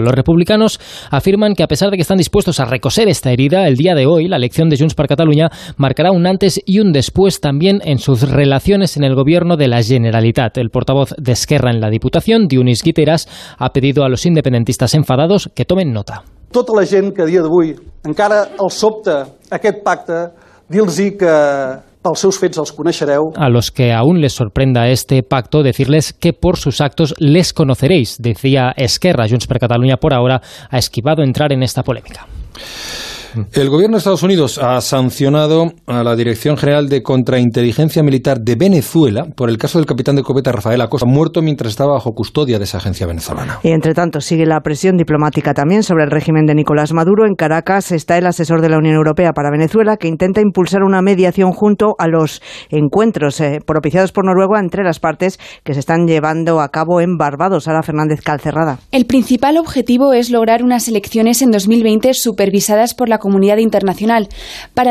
Los republicanos afirman que a pesar de que están dispuestos a recoser esta herida, el día de hoy la elección de Junts per Catalunya marcará un antes y un después también en sus relaciones en el gobierno de la Generalitat. El portavoz de Esquerra en la Diputación, Dionís Guiteras, ha pedido a los independentistas enfadados que tomen nota. Tota la gent que a dia d'avui encara els sobta aquest pacte, dir-los que a los que aún les sorprenda este pacto, decirles que por sus actos les conoceréis, decía Esquerra. Junts per Catalunya por ahora ha esquivado entrar en esta polémica. El gobierno de Estados Unidos ha sancionado a la Dirección General de Contrainteligencia Militar de Venezuela por el caso del capitán de cobeta Rafael Acosta, muerto mientras estaba bajo custodia de esa agencia venezolana. Y entre tanto, sigue la presión diplomática también sobre el régimen de Nicolás Maduro. En Caracas está el asesor de la Unión Europea para Venezuela que intenta impulsar una mediación junto a los encuentros eh, propiciados por Noruega entre las partes que se están llevando a cabo en Barbados. Sara Fernández Calcerrada. El principal objetivo es lograr unas elecciones en 2020 supervisadas por la comunidad internacional. Para